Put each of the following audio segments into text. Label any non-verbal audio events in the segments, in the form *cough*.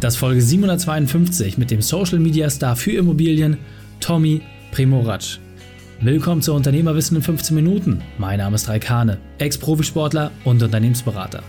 Das Folge 752 mit dem Social Media Star für Immobilien, Tommy Primorac. Willkommen zu Unternehmerwissen in 15 Minuten. Mein Name ist Raikane, Ex-Profisportler und Unternehmensberater.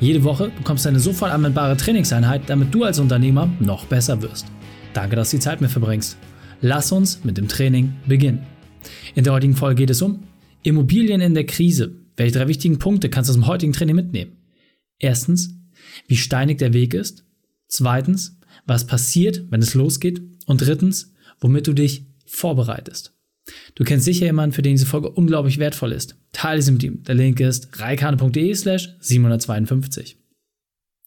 Jede Woche bekommst du eine sofort anwendbare Trainingseinheit, damit du als Unternehmer noch besser wirst. Danke, dass du die Zeit mit verbringst. Lass uns mit dem Training beginnen. In der heutigen Folge geht es um Immobilien in der Krise. Welche drei wichtigen Punkte kannst du aus dem heutigen Training mitnehmen? Erstens, wie steinig der Weg ist. Zweitens, was passiert, wenn es losgeht. Und drittens, womit du dich vorbereitest. Du kennst sicher jemanden, für den diese Folge unglaublich wertvoll ist. Teile sie mit ihm. Der Link ist reikane.de slash 752.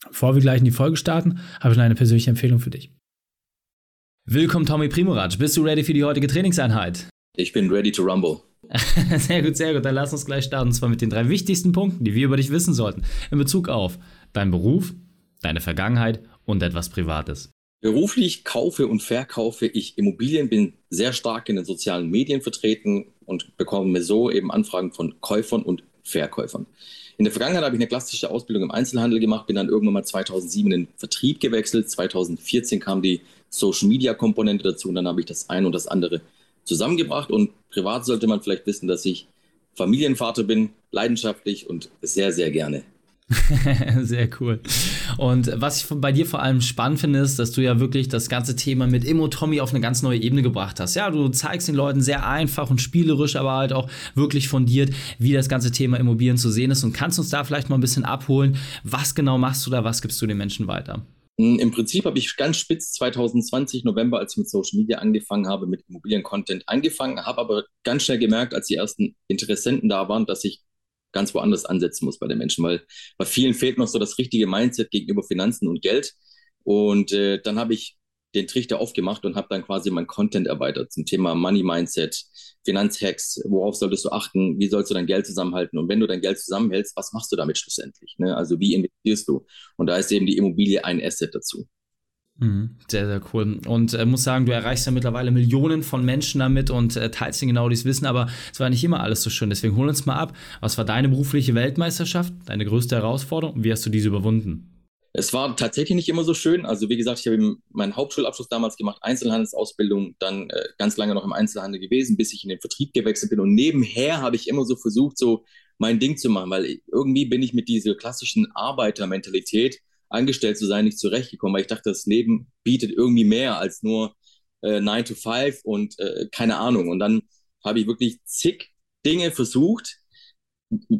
Bevor wir gleich in die Folge starten, habe ich noch eine persönliche Empfehlung für dich. Willkommen Tommy Primorac. Bist du ready für die heutige Trainingseinheit? Ich bin ready to rumble. *laughs* sehr gut, sehr gut. Dann lass uns gleich starten. Und zwar mit den drei wichtigsten Punkten, die wir über dich wissen sollten. In Bezug auf deinen Beruf, deine Vergangenheit und etwas Privates. Beruflich kaufe und verkaufe ich Immobilien, bin sehr stark in den sozialen Medien vertreten und bekomme mir so eben Anfragen von Käufern und Verkäufern. In der Vergangenheit habe ich eine klassische Ausbildung im Einzelhandel gemacht, bin dann irgendwann mal 2007 in den Vertrieb gewechselt. 2014 kam die Social Media Komponente dazu und dann habe ich das eine und das andere zusammengebracht. Und privat sollte man vielleicht wissen, dass ich Familienvater bin, leidenschaftlich und sehr, sehr gerne. *laughs* Sehr cool. Und was ich bei dir vor allem spannend finde, ist, dass du ja wirklich das ganze Thema mit Immo Tommy auf eine ganz neue Ebene gebracht hast. Ja, du zeigst den Leuten sehr einfach und spielerisch, aber halt auch wirklich fundiert, wie das ganze Thema Immobilien zu sehen ist. Und kannst uns da vielleicht mal ein bisschen abholen, was genau machst du da, was gibst du den Menschen weiter? Hm, Im Prinzip habe ich ganz spitz 2020 November, als ich mit Social Media angefangen habe, mit Immobilien-Content angefangen, habe aber ganz schnell gemerkt, als die ersten Interessenten da waren, dass ich ganz woanders ansetzen muss bei den Menschen, weil bei vielen fehlt noch so das richtige Mindset gegenüber Finanzen und Geld. Und äh, dann habe ich den Trichter aufgemacht und habe dann quasi mein Content erweitert zum Thema Money Mindset, Finanzhacks, worauf solltest du achten, wie sollst du dein Geld zusammenhalten und wenn du dein Geld zusammenhältst, was machst du damit schlussendlich? Ne? Also wie investierst du? Und da ist eben die Immobilie ein Asset dazu. Mhm. Sehr, sehr cool. Und äh, muss sagen, du erreichst ja mittlerweile Millionen von Menschen damit und äh, teilst ihnen genau dieses Wissen, aber es war nicht immer alles so schön. Deswegen hol uns mal ab. Was war deine berufliche Weltmeisterschaft, deine größte Herausforderung und wie hast du diese überwunden? Es war tatsächlich nicht immer so schön. Also wie gesagt, ich habe meinen Hauptschulabschluss damals gemacht, Einzelhandelsausbildung, dann äh, ganz lange noch im Einzelhandel gewesen, bis ich in den Vertrieb gewechselt bin. Und nebenher habe ich immer so versucht, so mein Ding zu machen, weil irgendwie bin ich mit dieser klassischen Arbeitermentalität angestellt zu sein, nicht zurechtgekommen, weil ich dachte, das Leben bietet irgendwie mehr als nur äh, 9 to 5 und äh, keine Ahnung. Und dann habe ich wirklich zig Dinge versucht.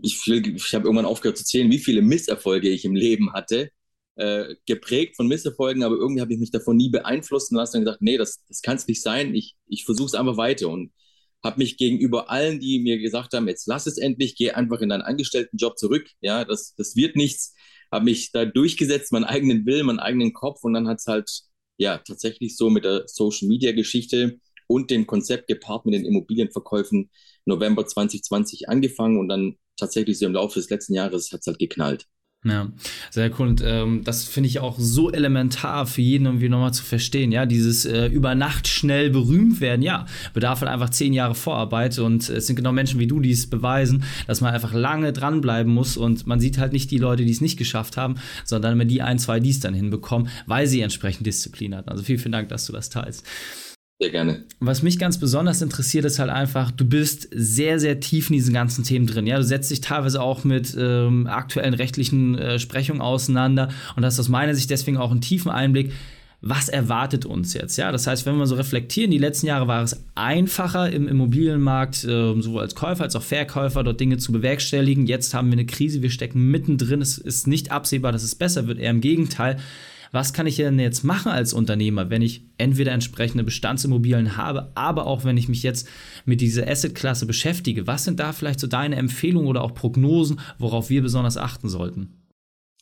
Ich, ich habe irgendwann aufgehört zu zählen, wie viele Misserfolge ich im Leben hatte, äh, geprägt von Misserfolgen, aber irgendwie habe ich mich davon nie beeinflussen lassen und gesagt, nee, das, das kann es nicht sein, ich, ich versuche es einfach weiter und habe mich gegenüber allen, die mir gesagt haben, jetzt lass es endlich, geh einfach in deinen Angestelltenjob zurück, ja, das, das wird nichts, habe mich da durchgesetzt, meinen eigenen Willen, meinen eigenen Kopf und dann hat es halt ja tatsächlich so mit der Social Media Geschichte und dem Konzept gepaart mit den Immobilienverkäufen November 2020 angefangen und dann tatsächlich so im Laufe des letzten Jahres hat es halt geknallt. Ja, sehr cool. Und ähm, das finde ich auch so elementar für jeden irgendwie nochmal zu verstehen. Ja, dieses äh, über Nacht schnell berühmt werden, ja, bedarf halt einfach zehn Jahre Vorarbeit. Und es sind genau Menschen wie du, die es beweisen, dass man einfach lange dranbleiben muss. Und man sieht halt nicht die Leute, die es nicht geschafft haben, sondern immer die ein, zwei, die es dann hinbekommen, weil sie entsprechend Disziplin hatten. Also vielen, vielen Dank, dass du das teilst. Sehr gerne. Was mich ganz besonders interessiert, ist halt einfach, du bist sehr, sehr tief in diesen ganzen Themen drin. Ja, du setzt dich teilweise auch mit ähm, aktuellen rechtlichen äh, Sprechungen auseinander und hast aus meiner Sicht deswegen auch einen tiefen Einblick. Was erwartet uns jetzt? Ja, das heißt, wenn wir so reflektieren, die letzten Jahre war es einfacher im Immobilienmarkt, äh, sowohl als Käufer als auch Verkäufer, dort Dinge zu bewerkstelligen. Jetzt haben wir eine Krise, wir stecken mittendrin. Es ist nicht absehbar, dass es besser wird, eher im Gegenteil was kann ich denn jetzt machen als Unternehmer, wenn ich entweder entsprechende Bestandsimmobilien habe, aber auch wenn ich mich jetzt mit dieser Assetklasse beschäftige? Was sind da vielleicht so deine Empfehlungen oder auch Prognosen, worauf wir besonders achten sollten?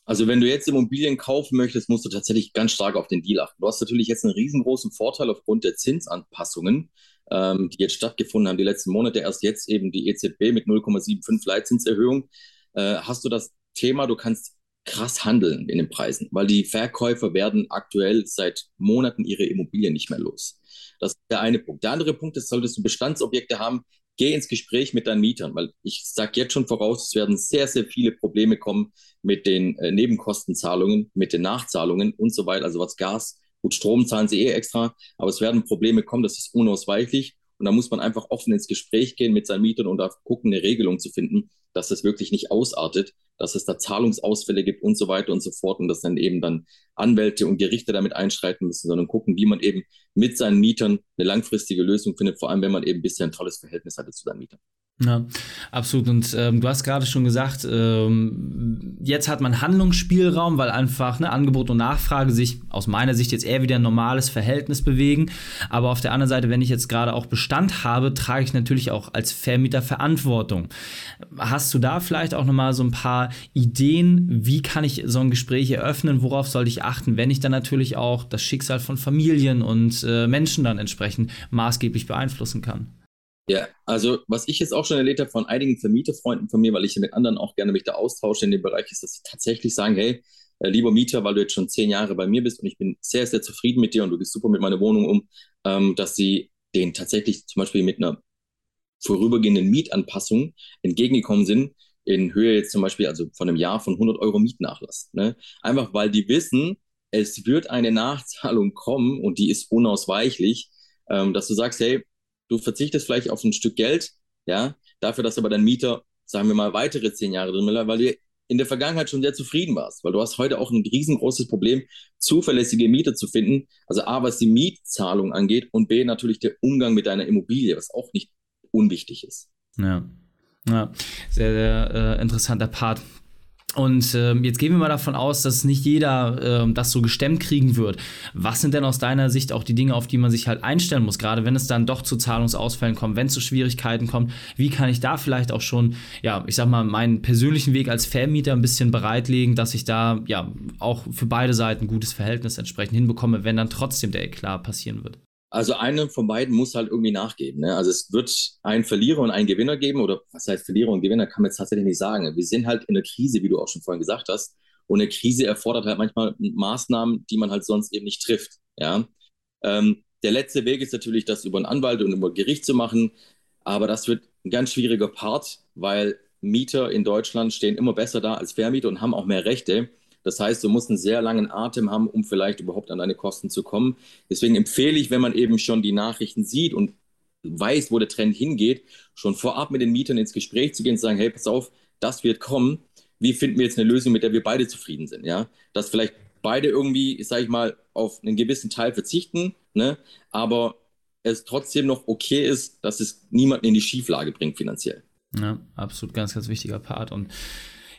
Also wenn du jetzt Immobilien kaufen möchtest, musst du tatsächlich ganz stark auf den Deal achten. Du hast natürlich jetzt einen riesengroßen Vorteil aufgrund der Zinsanpassungen, ähm, die jetzt stattgefunden haben, die letzten Monate, erst jetzt eben die EZB mit 0,75 Leitzinserhöhung. Äh, hast du das Thema, du kannst krass handeln in den Preisen, weil die Verkäufer werden aktuell seit Monaten ihre Immobilien nicht mehr los. Das ist der eine Punkt. Der andere Punkt ist, solltest du Bestandsobjekte haben, geh ins Gespräch mit deinen Mietern, weil ich sage jetzt schon voraus, es werden sehr, sehr viele Probleme kommen mit den äh, Nebenkostenzahlungen, mit den Nachzahlungen und so weiter. Also was Gas, gut, Strom zahlen sie eh extra, aber es werden Probleme kommen, das ist unausweichlich. Und da muss man einfach offen ins Gespräch gehen mit seinen Mietern und da gucken, eine Regelung zu finden, dass das wirklich nicht ausartet, dass es da Zahlungsausfälle gibt und so weiter und so fort und dass dann eben dann Anwälte und Gerichte damit einschreiten müssen, sondern gucken, wie man eben mit seinen Mietern eine langfristige Lösung findet, vor allem wenn man eben bisher ein tolles Verhältnis hatte zu seinen Mietern. Ja, absolut. Und ähm, du hast gerade schon gesagt, ähm, jetzt hat man Handlungsspielraum, weil einfach ne, Angebot und Nachfrage sich aus meiner Sicht jetzt eher wieder ein normales Verhältnis bewegen. Aber auf der anderen Seite, wenn ich jetzt gerade auch Bestand habe, trage ich natürlich auch als Vermieter Verantwortung. Hast du da vielleicht auch nochmal so ein paar Ideen, wie kann ich so ein Gespräch eröffnen? Worauf sollte ich achten, wenn ich dann natürlich auch das Schicksal von Familien und äh, Menschen dann entsprechend maßgeblich beeinflussen kann? Ja, also was ich jetzt auch schon erlebt habe von einigen Vermieterfreunden von mir, weil ich mit anderen auch gerne mich da austausche in dem Bereich, ist, dass sie tatsächlich sagen, hey, äh, lieber Mieter, weil du jetzt schon zehn Jahre bei mir bist und ich bin sehr, sehr zufrieden mit dir und du gehst super mit meiner Wohnung um, ähm, dass sie den tatsächlich zum Beispiel mit einer vorübergehenden Mietanpassung entgegengekommen sind, in Höhe jetzt zum Beispiel, also von einem Jahr von 100 Euro Mietnachlass. Ne? Einfach weil die wissen, es wird eine Nachzahlung kommen und die ist unausweichlich, ähm, dass du sagst, hey, du verzichtest vielleicht auf ein Stück Geld, ja, dafür, dass aber dein Mieter, sagen wir mal, weitere zehn Jahre drin will, weil du in der Vergangenheit schon sehr zufrieden warst, weil du hast heute auch ein riesengroßes Problem, zuverlässige Mieter zu finden. Also A, was die Mietzahlung angeht und B, natürlich der Umgang mit deiner Immobilie, was auch nicht unwichtig ist. Ja, ja sehr, sehr äh, interessanter Part. Und äh, jetzt gehen wir mal davon aus, dass nicht jeder äh, das so gestemmt kriegen wird. Was sind denn aus deiner Sicht auch die Dinge, auf die man sich halt einstellen muss, gerade wenn es dann doch zu Zahlungsausfällen kommt, wenn es zu Schwierigkeiten kommt? Wie kann ich da vielleicht auch schon, ja, ich sag mal, meinen persönlichen Weg als Vermieter ein bisschen bereitlegen, dass ich da ja auch für beide Seiten ein gutes Verhältnis entsprechend hinbekomme, wenn dann trotzdem der Eklat passieren wird? Also eine von beiden muss halt irgendwie nachgeben. Ne? Also es wird einen Verlierer und einen Gewinner geben oder was heißt Verlierer und Gewinner, kann man jetzt tatsächlich nicht sagen. Wir sind halt in der Krise, wie du auch schon vorhin gesagt hast. Und eine Krise erfordert halt manchmal Maßnahmen, die man halt sonst eben nicht trifft. Ja. Ähm, der letzte Weg ist natürlich, das über einen Anwalt und über Gericht zu machen. Aber das wird ein ganz schwieriger Part, weil Mieter in Deutschland stehen immer besser da als Vermieter und haben auch mehr Rechte. Das heißt, du musst einen sehr langen Atem haben, um vielleicht überhaupt an deine Kosten zu kommen. Deswegen empfehle ich, wenn man eben schon die Nachrichten sieht und weiß, wo der Trend hingeht, schon vorab mit den Mietern ins Gespräch zu gehen und zu sagen, hey, pass auf, das wird kommen. Wie finden wir jetzt eine Lösung, mit der wir beide zufrieden sind? Ja, dass vielleicht beide irgendwie, sage ich mal, auf einen gewissen Teil verzichten, ne? aber es trotzdem noch okay ist, dass es niemanden in die Schieflage bringt finanziell. Ja, absolut ganz, ganz wichtiger Part. Und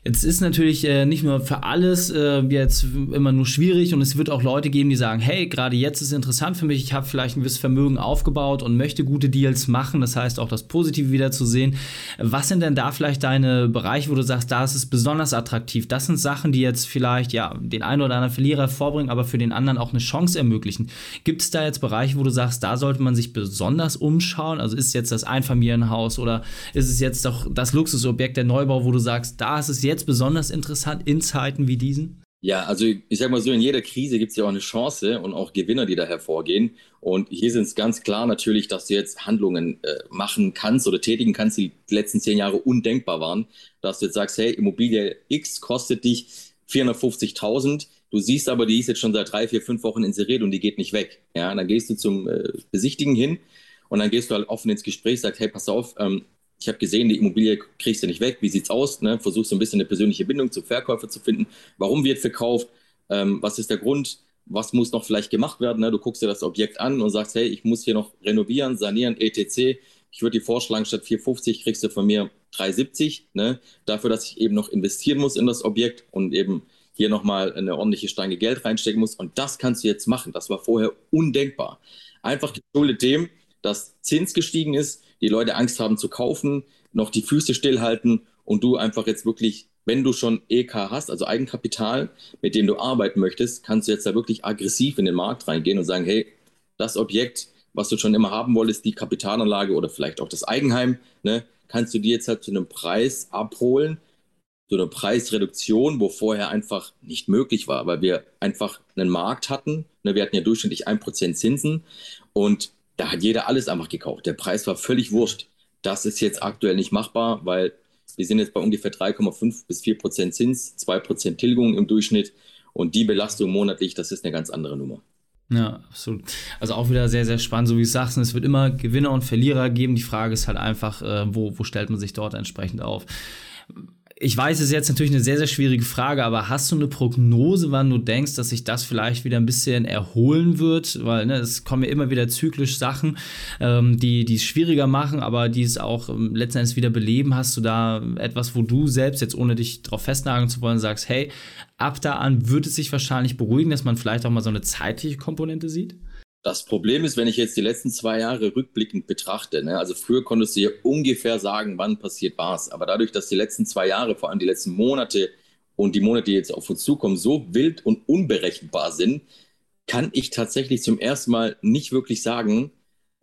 Jetzt ist natürlich äh, nicht nur für alles äh, jetzt immer nur schwierig und es wird auch Leute geben, die sagen, hey, gerade jetzt ist es interessant für mich, ich habe vielleicht ein gewisses Vermögen aufgebaut und möchte gute Deals machen, das heißt auch das Positive wieder zu sehen. Was sind denn da vielleicht deine Bereiche, wo du sagst, da ist es besonders attraktiv? Das sind Sachen, die jetzt vielleicht ja den einen oder anderen Verlierer vorbringen, aber für den anderen auch eine Chance ermöglichen. Gibt es da jetzt Bereiche, wo du sagst, da sollte man sich besonders umschauen? Also ist jetzt das Einfamilienhaus oder ist es jetzt doch das Luxusobjekt der Neubau, wo du sagst, da ist es jetzt jetzt besonders interessant in Zeiten wie diesen? Ja, also ich sage mal so, in jeder Krise gibt es ja auch eine Chance und auch Gewinner, die da hervorgehen. Und hier sind es ganz klar natürlich, dass du jetzt Handlungen äh, machen kannst oder tätigen kannst, die die letzten zehn Jahre undenkbar waren. Dass du jetzt sagst, hey, Immobilie X kostet dich 450.000. Du siehst aber, die ist jetzt schon seit drei, vier, fünf Wochen inseriert und die geht nicht weg. Ja, dann gehst du zum äh, Besichtigen hin und dann gehst du halt offen ins Gespräch, sagst, hey, pass auf, ähm, ich habe gesehen, die Immobilie kriegst du nicht weg, wie sieht's aus? Ne? Versuchst so ein bisschen eine persönliche Bindung zum Verkäufer zu finden. Warum wird verkauft? Ähm, was ist der Grund? Was muss noch vielleicht gemacht werden? Ne? Du guckst dir das Objekt an und sagst, hey, ich muss hier noch renovieren, sanieren, etc. Ich würde dir vorschlagen, statt 450 kriegst du von mir 370, ne? dafür, dass ich eben noch investieren muss in das Objekt und eben hier nochmal eine ordentliche Stange Geld reinstecken muss. Und das kannst du jetzt machen. Das war vorher undenkbar. Einfach geschuldet dem, dass Zins gestiegen ist, die Leute Angst haben zu kaufen, noch die Füße stillhalten und du einfach jetzt wirklich, wenn du schon EK hast, also Eigenkapital, mit dem du arbeiten möchtest, kannst du jetzt da wirklich aggressiv in den Markt reingehen und sagen, hey, das Objekt, was du schon immer haben wolltest, die Kapitalanlage oder vielleicht auch das Eigenheim, ne, kannst du dir jetzt halt zu einem Preis abholen, zu einer Preisreduktion, wo vorher einfach nicht möglich war, weil wir einfach einen Markt hatten. Ne, wir hatten ja durchschnittlich 1% Zinsen und da hat jeder alles einfach gekauft. Der Preis war völlig wurscht. das ist jetzt aktuell nicht machbar, weil wir sind jetzt bei ungefähr 3,5 bis 4 Prozent Zins, 2 Prozent Tilgung im Durchschnitt und die Belastung monatlich, das ist eine ganz andere Nummer. Ja, absolut. Also auch wieder sehr, sehr spannend, so wie du sagst. Es wird immer Gewinner und Verlierer geben. Die Frage ist halt einfach, äh, wo, wo stellt man sich dort entsprechend auf? Ich weiß, es ist jetzt natürlich eine sehr, sehr schwierige Frage, aber hast du eine Prognose, wann du denkst, dass sich das vielleicht wieder ein bisschen erholen wird? Weil ne, es kommen ja immer wieder zyklisch Sachen, ähm, die, die es schwieriger machen, aber die es auch ähm, letzten Endes wieder beleben. Hast du da etwas, wo du selbst, jetzt ohne dich darauf festnageln zu wollen, sagst, hey, ab da an wird es sich wahrscheinlich beruhigen, dass man vielleicht auch mal so eine zeitliche Komponente sieht? Das Problem ist, wenn ich jetzt die letzten zwei Jahre rückblickend betrachte, ne, also früher konntest du ja ungefähr sagen, wann passiert was, aber dadurch, dass die letzten zwei Jahre, vor allem die letzten Monate und die Monate, die jetzt auf uns zukommen, so wild und unberechenbar sind, kann ich tatsächlich zum ersten Mal nicht wirklich sagen,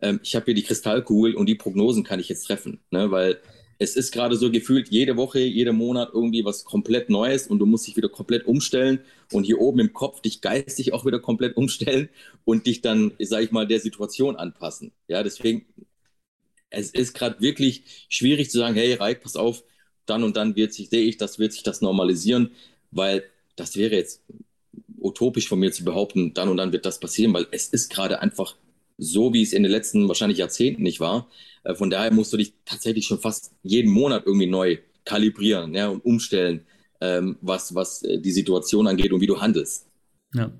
ähm, ich habe hier die Kristallkugel und die Prognosen kann ich jetzt treffen, ne, weil es ist gerade so gefühlt jede Woche, jeder Monat irgendwie was komplett Neues und du musst dich wieder komplett umstellen und hier oben im Kopf dich geistig auch wieder komplett umstellen und dich dann, sag ich mal, der Situation anpassen. Ja, deswegen, es ist gerade wirklich schwierig zu sagen, hey, Reik, pass auf, dann und dann wird sich, sehe ich, das wird sich das normalisieren, weil das wäre jetzt utopisch von mir zu behaupten, dann und dann wird das passieren, weil es ist gerade einfach so, wie es in den letzten wahrscheinlich Jahrzehnten nicht war. Äh, von daher musst du dich tatsächlich schon fast jeden Monat irgendwie neu kalibrieren ja, und umstellen, ähm, was, was äh, die Situation angeht und wie du handelst. Ja.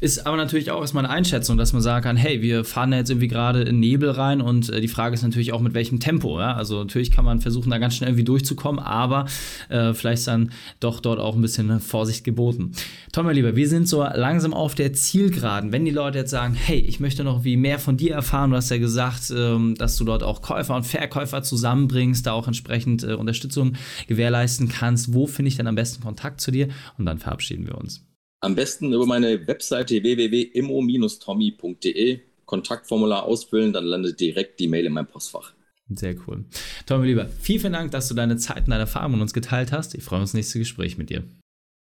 Ist aber natürlich auch erstmal eine Einschätzung, dass man sagen kann, hey, wir fahren da jetzt irgendwie gerade in Nebel rein und äh, die Frage ist natürlich auch, mit welchem Tempo. Ja? Also natürlich kann man versuchen, da ganz schnell irgendwie durchzukommen, aber äh, vielleicht ist dann doch dort auch ein bisschen Vorsicht geboten. Tom, mein Lieber, wir sind so langsam auf der Zielgeraden. Wenn die Leute jetzt sagen, hey, ich möchte noch wie mehr von dir erfahren, du hast ja gesagt, ähm, dass du dort auch Käufer und Verkäufer zusammenbringst, da auch entsprechend äh, Unterstützung gewährleisten kannst. Wo finde ich denn am besten Kontakt zu dir? Und dann verabschieden wir uns. Am besten über meine Webseite www.immo-tommy.de Kontaktformular ausfüllen, dann landet direkt die Mail in meinem Postfach. Sehr cool. Tommy, lieber, vielen, vielen Dank, dass du deine Zeit und deine Erfahrungen mit uns geteilt hast. Ich freue mich aufs nächste Gespräch mit dir.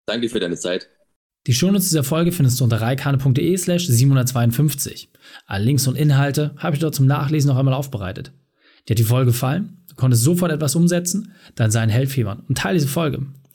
Danke für deine Zeit. Die Shownotes dieser Folge findest du unter reikane.de slash 752. Alle Links und Inhalte habe ich dort zum Nachlesen noch einmal aufbereitet. Dir hat die Folge gefallen? Du konntest sofort etwas umsetzen? Dann sei ein Held und teile diese Folge.